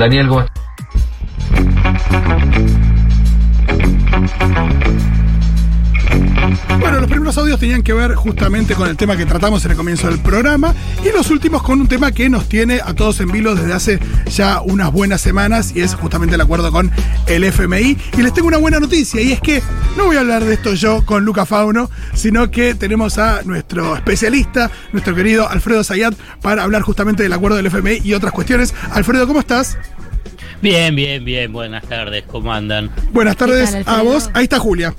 Daniel, ¿cómo Bueno, los primeros audios tenían que ver justamente con el tema que tratamos en el comienzo del programa y los últimos con un tema que nos tiene a todos en vilo desde hace ya unas buenas semanas y es justamente el acuerdo con el FMI. Y les tengo una buena noticia y es que no voy a hablar de esto yo con Luca Fauno, sino que tenemos a nuestro especialista, nuestro querido Alfredo Zayat, para hablar justamente del acuerdo del FMI y otras cuestiones. Alfredo, ¿cómo estás? Bien, bien, bien. Buenas tardes, ¿cómo andan? Buenas tardes tal, a Alfredo? vos. Ahí está Julia.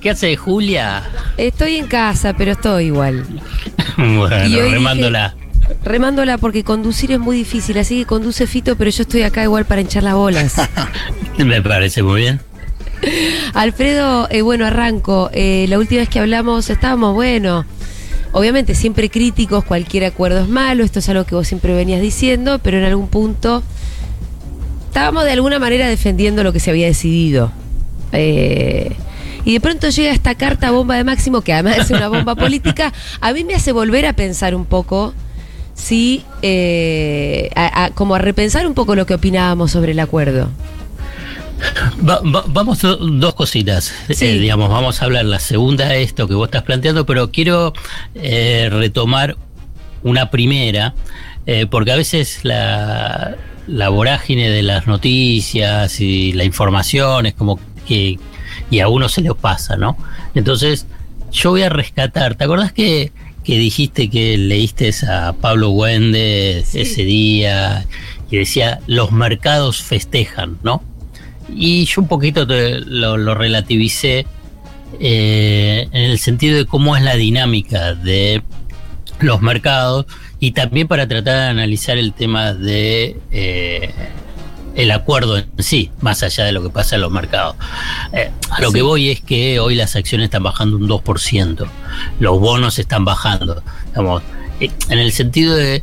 ¿Qué hace Julia? Estoy en casa, pero estoy igual. bueno, remándola. Remándola porque conducir es muy difícil, así que conduce Fito, pero yo estoy acá igual para hinchar las bolas. Me parece muy bien. Alfredo, eh, bueno, arranco. Eh, la última vez que hablamos estábamos, bueno, obviamente siempre críticos, cualquier acuerdo es malo, esto es algo que vos siempre venías diciendo, pero en algún punto estábamos de alguna manera defendiendo lo que se había decidido. Eh, y de pronto llega esta carta bomba de Máximo, que además es una bomba política, a mí me hace volver a pensar un poco, sí, eh, a- a- como a repensar un poco lo que opinábamos sobre el acuerdo. Va- va- vamos a dos cositas. Sí. Eh, digamos, vamos a hablar la segunda de esto que vos estás planteando, pero quiero eh, retomar una primera, eh, porque a veces la, la vorágine de las noticias y la información es como que y a uno se le pasa, ¿no? Entonces, yo voy a rescatar. ¿Te acordás que, que dijiste que leíste a Pablo Sí. ese día y decía los mercados festejan, ¿no? Y yo un poquito te- lo, lo relativicé eh, en el sentido de cómo es la dinámica de los mercados y también para tratar de analizar el tema de eh, el acuerdo en sí, más allá de lo que pasa en los mercados. Eh, a lo Sí. que voy es que hoy las acciones están bajando un 2%, los bonos están bajando, digamos, en el sentido de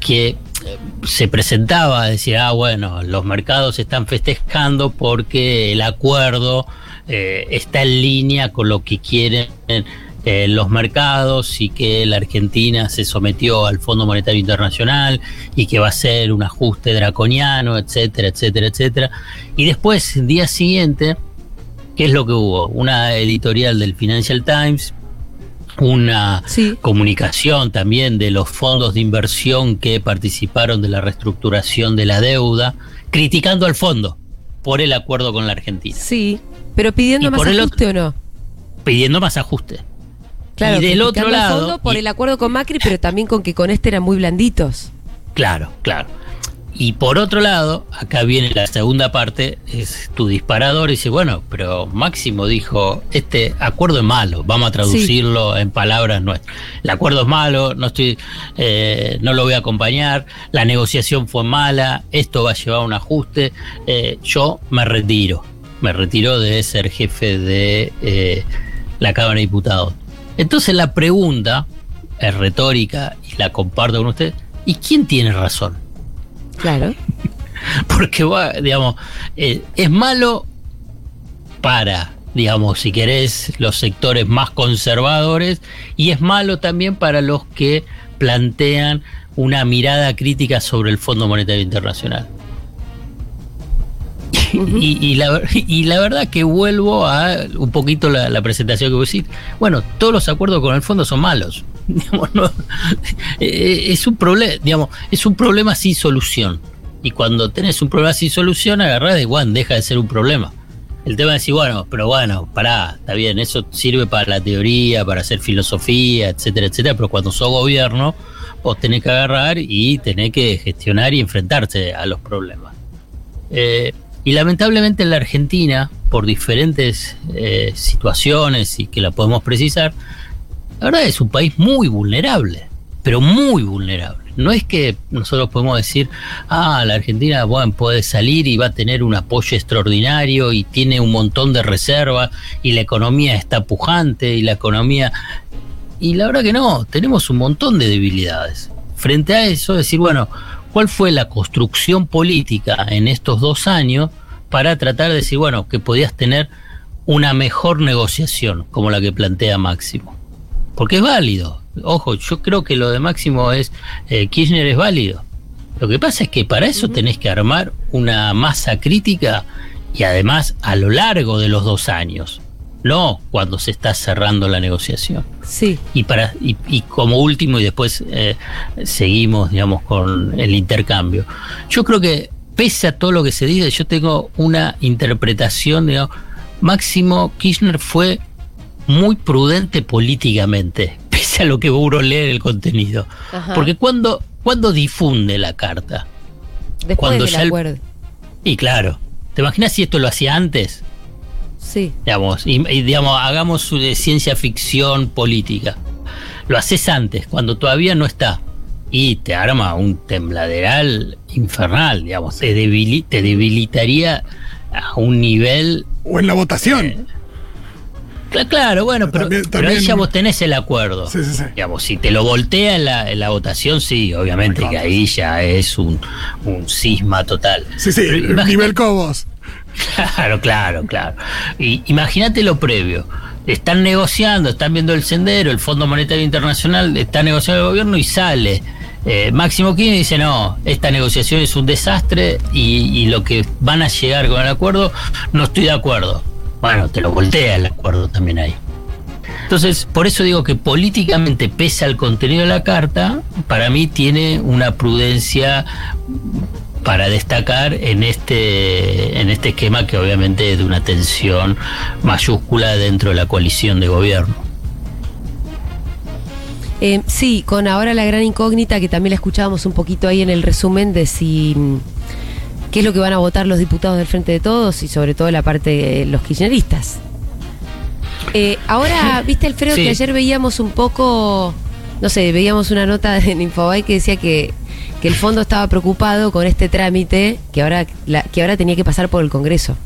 que eh, se presentaba, decir, ah, bueno, los mercados están festejando porque el acuerdo eh, está en línea con lo que quieren eh, los mercados y que la Argentina se sometió al Fondo Monetario Internacional y que va a ser un ajuste draconiano, etcétera, etcétera, etcétera. Y después, día siguiente, ¿qué es lo que hubo? Una editorial del Financial Times, una Sí. comunicación también de los fondos de inversión que participaron de la reestructuración de la deuda, criticando al fondo por el acuerdo con la Argentina, Sí, pero pidiendo Y más ajuste o no. pidiendo más ajuste. Claro, y del otro lado, fondo por y- el acuerdo con Macri, pero también con que con este eran muy blanditos. Claro, claro. Y por otro lado, acá viene la segunda parte, es tu disparador y dice, bueno, pero Máximo dijo, este acuerdo es malo, vamos a traducirlo en palabras nuestras. El acuerdo es malo, no estoy, eh, no lo voy a acompañar, la negociación fue mala, esto va a llevar a un ajuste, eh, yo me retiro, me retiro de ser jefe de eh, la Cámara de Diputados. Entonces la pregunta es retórica y la comparto con usted, ¿y quién tiene razón? Claro. Porque, va, digamos, eh, es malo para, digamos, si querés, los sectores más conservadores y es malo también para los que plantean una mirada crítica sobre el Fondo Monetario Internacional. Y, y la, y la verdad que vuelvo a un poquito la, presentación que vos decís. Bueno, todos los acuerdos con el fondo son malos. Digamos, no, eh, es un problema, digamos, es un problema sin solución. Y cuando tenés un problema sin solución, agarrás de Juan, deja de ser un problema. El tema es decir, bueno, pero bueno, pará, está bien, eso sirve para la teoría, para hacer filosofía, etcétera, etcétera, pero cuando sos gobierno, vos tenés que agarrar y tenés que gestionar y enfrentarse a los problemas. Eh, y lamentablemente en la Argentina, por diferentes eh, situaciones y que la podemos precisar, la verdad es un país muy vulnerable, pero muy vulnerable. No es que nosotros podemos decir, ah, la Argentina bueno, puede salir y va a tener un apoyo extraordinario y tiene un montón de reservas y la economía está pujante y la economía... Y la verdad que no, tenemos un montón de debilidades. Frente a eso, decir, bueno, ¿cuál fue la construcción política en estos dos años para tratar de decir, bueno, que podías tener una mejor negociación como la que plantea Máximo? Porque es válido. Ojo, yo creo que lo de Máximo es, eh, Kirchner es válido. Lo que pasa es que para eso tenés que armar una masa crítica y además a lo largo de los dos años, no cuando se está cerrando la negociación. Sí. Y, para, y, como último, y después eh, seguimos, digamos, con el intercambio. Yo creo que, pese a todo lo que se dice, yo tengo una interpretación, digamos, Máximo Kirchner fue muy prudente políticamente, pese a lo que uno lee el contenido. Porque cuando, cuando difunde la carta, Después cuando del acuerdo. y claro, ¿te imaginas si esto lo hacía antes? Sí. Digamos, y, digamos, hagamos de ciencia ficción política. Lo haces antes, cuando todavía no está. Y te arma un tembladeral infernal, digamos, te, te debilitaría a un nivel. O en la votación. Claro, bueno, pero, ahí ya vos tenés el acuerdo. Sí, sí, sí. Digamos, si te lo voltea en la, en la votación, sí, obviamente que ahí ya es un, un cisma total. Sí, sí, nivel Cobos. Claro, claro, claro. Imagínate lo previo. Están negociando, están viendo el sendero, el Fondo Monetario Internacional está negociando el gobierno y sale. Eh, Máximo Kirchner dice, no, esta negociación es un desastre y, y, lo que van a llegar con el acuerdo, no estoy de acuerdo. Bueno, te lo voltea el acuerdo también ahí. Entonces, por eso digo que políticamente, pese al contenido de la carta, para mí tiene una prudencia para destacar en este, en este esquema que obviamente es de una tensión mayúscula dentro de la coalición de gobierno. Eh, sí, con ahora la gran incógnita que también la escuchábamos un poquito ahí en el resumen de si qué es lo que van a votar los diputados del Frente de Todos y sobre todo la parte de los kirchneristas. Eh, ahora, viste Alfredo que ayer veíamos un poco, no sé, veíamos una nota en Infobay que decía que que el fondo estaba preocupado con este trámite que ahora, que ahora tenía que pasar por el Congreso.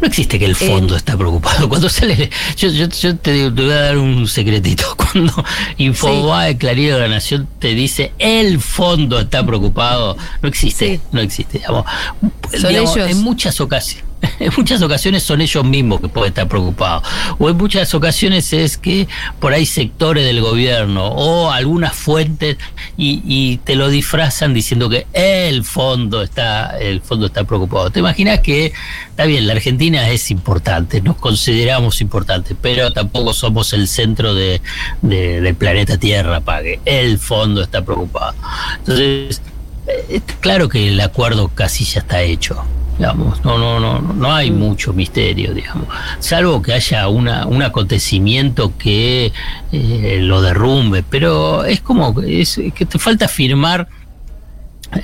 No existe que el eh, fondo está preocupado. Cuando sale, yo, yo, yo te, voy a dar un secretito. Cuando Infobae, sí. Clarín de la Nación te dice el fondo está preocupado, no existe, no existe. Son ellos. En muchas ocasiones en muchas ocasiones son ellos mismos que pueden estar preocupados. O en muchas ocasiones es que por ahí sectores del gobierno o algunas fuentes y, te lo disfrazan diciendo que el fondo está, el fondo está preocupado. ¿Te imaginas que está bien, la Argentina es importante, nos consideramos importantes, pero tampoco somos el centro de, del planeta Tierra para que el fondo está preocupado. Entonces, eh, claro que el acuerdo casi ya está hecho digamos, no, no, no, no hay mm. mucho misterio, digamos, salvo que haya una, un acontecimiento que eh, lo derrumbe, pero es como es que te falta firmar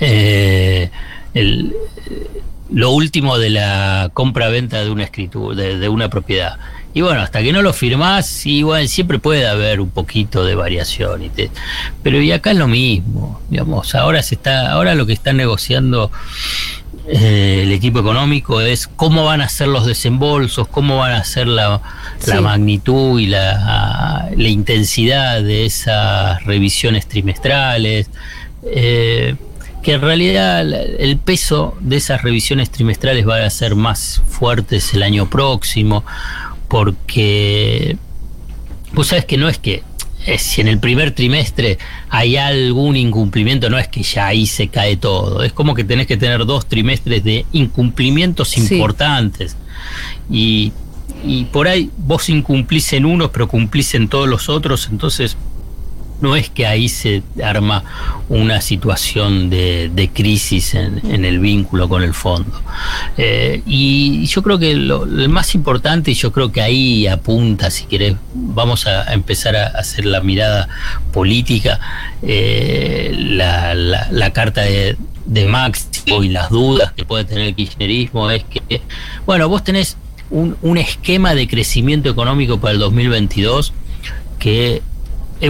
eh, el, lo último de la compra-venta de una escritura, de, una propiedad. Y bueno, hasta que no lo firmás, igual siempre puede haber un poquito de variación. Y pero y acá es lo mismo, digamos, ahora se está, ahora lo que están negociando eh, el equipo económico es cómo van a ser los desembolsos, cómo van a ser la, magnitud y la, intensidad de esas revisiones trimestrales. Eh, que en realidad el peso de esas revisiones trimestrales va a ser más fuertes el año próximo, porque vos sabes que no es que si en el primer trimestre hay algún incumplimiento, no es que ya ahí se cae todo. Es como que tenés que tener dos trimestres de incumplimientos importantes. Y, y por ahí vos incumplís en unos, pero cumplís en todos los otros, entonces no es que ahí se arma una situación de, crisis en, el vínculo con el fondo. Eh, y yo creo que lo, más importante, y yo creo que ahí apunta, si querés, vamos a, empezar a hacer la mirada política, eh, la, carta de, de Máximo y las dudas que puede tener el kirchnerismo es que, bueno, vos tenés un, un esquema de crecimiento económico para el 2022 que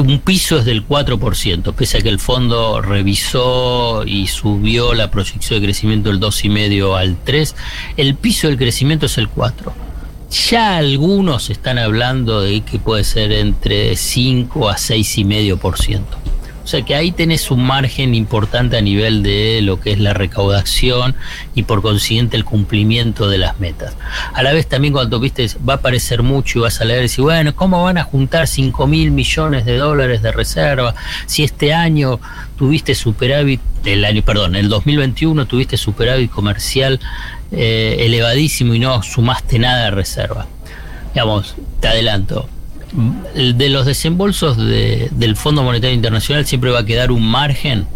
un piso es del 4%, pese a que el fondo revisó y subió la proyección de crecimiento del 2,5 al 3, el piso del crecimiento es el 4. Ya algunos están hablando de que puede ser entre 5 a 6,5%. O sea que ahí tenés un margen importante a nivel de lo que es la recaudación y por consiguiente el cumplimiento de las metas. A la vez también cuando viste va a parecer mucho y vas a leer y decir, bueno, ¿cómo van a juntar 5 mil millones de dólares de reserva si este año tuviste superávit, el año, perdón, el 2021 tuviste superávit comercial eh, elevadísimo y no sumaste nada de reserva? Digamos, te adelanto, de los desembolsos del Fondo Monetario Internacional siempre va a quedar un margen,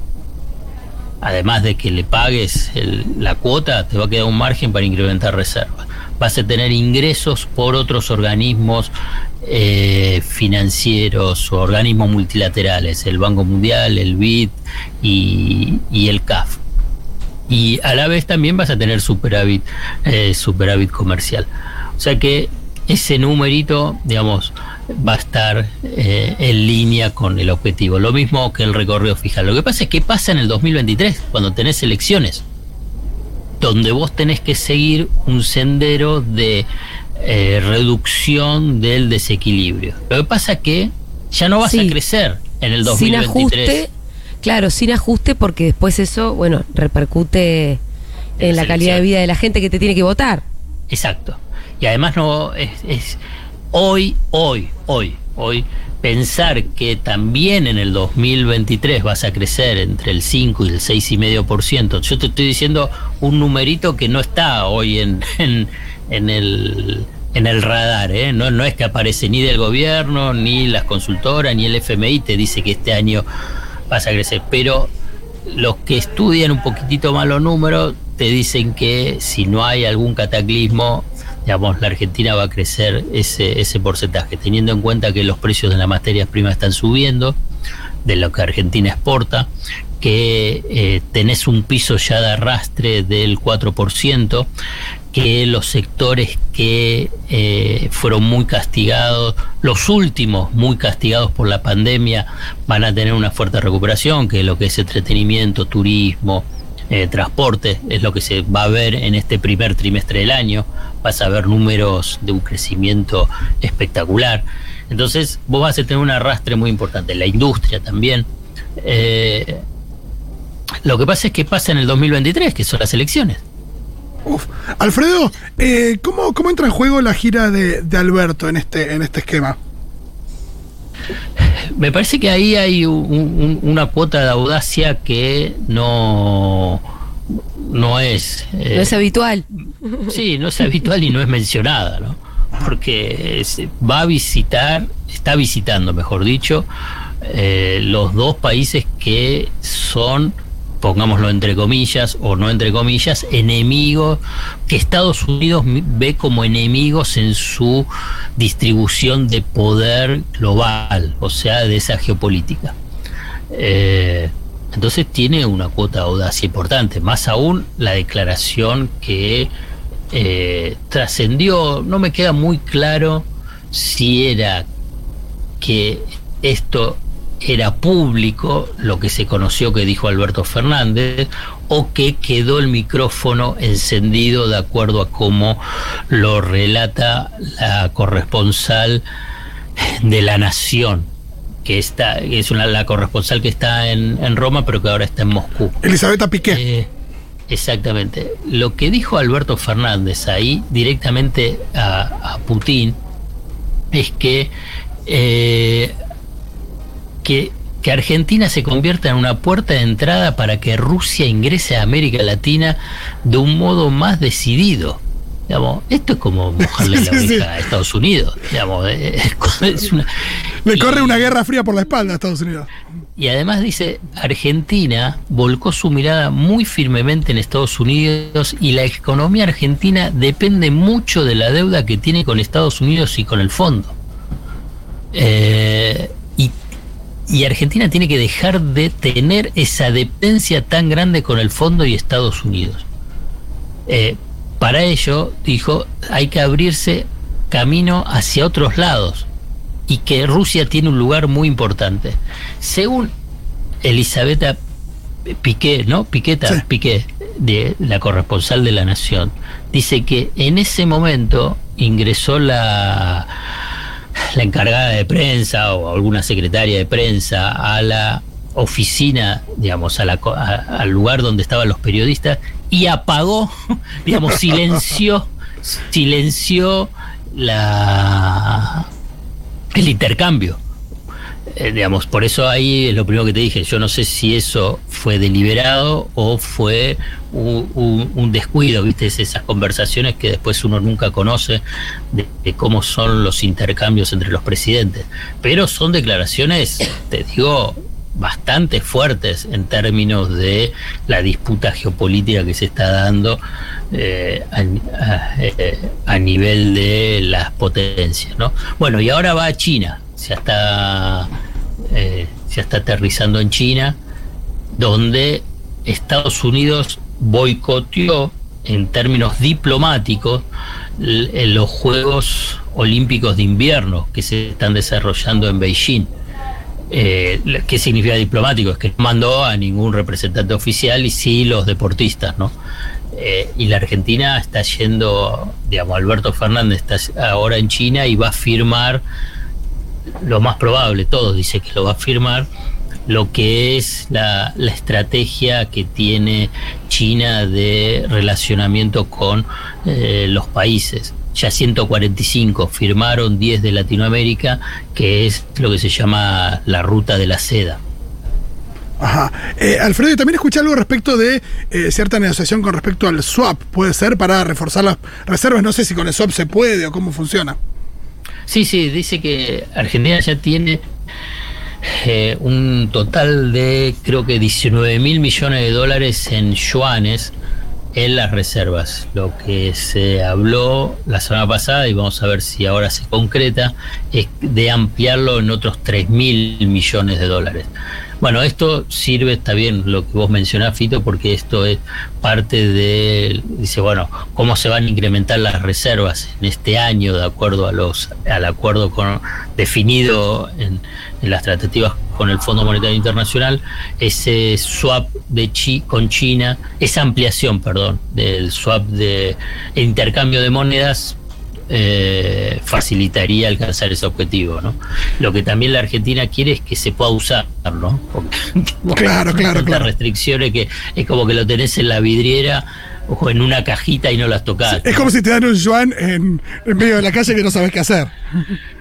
además de que le pagues la cuota, te va a quedar un margen para incrementar reservas. Vas a tener ingresos por otros organismos eh, financieros o organismos multilaterales, el Banco Mundial, el BID y, el CAF. Y a la vez también vas a tener superávit, eh, superávit comercial. O sea que ese numerito, digamos, va a estar eh, en línea con el objetivo. Lo mismo que el recorrido fijado. Lo que pasa es que pasa en el 2023, cuando tenés elecciones, donde vos tenés que seguir un sendero de eh, reducción del desequilibrio. Lo que pasa es que ya no vas a crecer en el 2023. Sin ajuste, claro, sin ajuste, porque después eso, bueno, repercute en, la calidad de vida de la gente que te tiene que votar. Exacto. Y además no es hoy, hoy, hoy, hoy, pensar que también en el 2023 vas a crecer entre el 5 y el 6,5%, yo te estoy diciendo un numerito que no está hoy en, en, el en el radar, ¿eh? no, no es que aparece ni del gobierno, ni las consultoras, ni el FMI te dice que este año vas a crecer, pero los que estudian un poquitito más los números te dicen que si no hay algún cataclismo digamos, la Argentina va a crecer ese, porcentaje, teniendo en cuenta que los precios de las materias primas están subiendo, de lo que Argentina exporta, que eh, tenés un piso ya de arrastre del 4%, que los sectores que eh, fueron muy castigados, los últimos muy castigados por la pandemia, van a tener una fuerte recuperación, que es lo que es entretenimiento, turismo, eh, transporte, es lo que se va a ver en este primer trimestre del año, vas a ver números de un crecimiento espectacular. Entonces vos vas a tener un arrastre muy importante, la industria también. Eh, lo que pasa es que pasa en el 2023, que son las elecciones. Uf. Alfredo, eh, ¿cómo, entra en juego la gira de, Alberto en este, en este esquema? Me parece que ahí hay una cuota de audacia que no, no es... no es eh, habitual. Sí, no es habitual y no es mencionada, ¿no? Porque va a visitar, está visitando, mejor dicho, eh, los dos países que son pongámoslo entre comillas o no entre comillas, enemigos que Estados Unidos ve como enemigos en su distribución de poder global, o sea, de esa geopolítica. Eh, entonces tiene una cuota de audacia importante, más aún la declaración que eh, trascendió, no me queda muy claro si era que esto era público lo que se conoció que dijo Alberto Fernández o que quedó el micrófono encendido de acuerdo a cómo lo relata la corresponsal de la Nación, que está, es una, la corresponsal que está en, Roma, pero que ahora está en Moscú. Elisabetta Piqué. Eh, exactamente. Lo que dijo Alberto Fernández ahí directamente a, Putin es que eh, que, Argentina se convierta en una puerta de entrada para que Rusia ingrese a América Latina de un modo más decidido. Digamos, esto es como mojarle la oreja a Estados Unidos. Digamos, es una, Le corre una guerra fría por la espalda a Estados Unidos. Y además dice, Argentina volcó su mirada muy firmemente en Estados Unidos y la economía argentina depende mucho de la deuda que tiene con Estados Unidos y con el fondo. Eh, y Argentina tiene que dejar de tener esa dependencia tan grande con el fondo y Estados Unidos. Eh, para ello, dijo, hay que abrirse camino hacia otros lados y que Rusia tiene un lugar muy importante. Según Elisabetta Piqué, ¿no? Piqueta, Piqué, de la corresponsal de la Nación, dice que en ese momento ingresó la la encargada de prensa o alguna secretaria de prensa a la oficina, digamos, a la, a, al lugar donde estaban los periodistas y apagó, digamos, silenció, silenció la el intercambio. Eh, digamos, por eso ahí es lo primero que te dije. Yo no sé si eso fue deliberado o fue un, descuido, ¿viste? Esas conversaciones que después uno nunca conoce de, cómo son los intercambios entre los presidentes. Pero son declaraciones, te digo, bastante fuertes en términos de la disputa geopolítica que se está dando eh, eh, a, nivel de las potencias. ¿no? Bueno, y ahora va a China, se está, eh, se está aterrizando en China, donde Estados Unidos boicoteó en términos diplomáticos los Juegos Olímpicos de Invierno que se están desarrollando en Beijing. Eh, ¿Qué significa diplomático? Es que no mandó a ningún representante oficial y sí los deportistas, ¿no? Eh, y la Argentina está yendo, digamos, Alberto Fernández está ahora en China y va a firmar, lo más probable, todos dice que lo va a firmar, lo que es la, la estrategia que tiene China de relacionamiento con eh, los países ya 145, firmaron 10 de Latinoamérica, que es lo que se llama la ruta de la seda. Ajá. Eh, Alfredo, también escuché algo respecto de eh, cierta negociación con respecto al swap, puede ser para reforzar las reservas, no sé si con el swap se puede o cómo funciona. Sí, sí, dice que Argentina ya tiene eh, un total de creo que 19 mil millones de dólares en yuanes en las reservas. Lo que se habló la semana pasada, y vamos a ver si ahora se concreta, es de ampliarlo en otros 3 mil millones de dólares. Bueno, esto sirve, está bien lo que vos mencionás, Fito, porque esto es parte de, dice, bueno, cómo se van a incrementar las reservas en este año de acuerdo a los, al acuerdo con, definido en, en las tratativas con el Fondo Monetario Internacional, ese swap de chi, con China, esa ampliación, perdón, del swap de intercambio de monedas eh, facilitaría alcanzar ese objetivo, ¿no? Lo que también la Argentina quiere es que se pueda usar, ¿no? Porque, claro, claro, claro. restricciones que es como que lo tenés en la vidriera o en una cajita y no las tocás. Sí, es ¿no? como si te dan un yuan en, en, medio de la calle que no sabes qué hacer.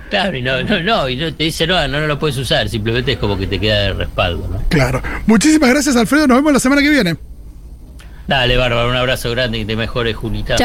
Claro, y no, no, no, y no te dice no, no, no lo puedes usar, simplemente es como que te queda de respaldo, ¿no? Claro. Muchísimas gracias, Alfredo. Nos vemos la semana que viene. Dale, Bárbara, un abrazo grande y que te mejores, Julita.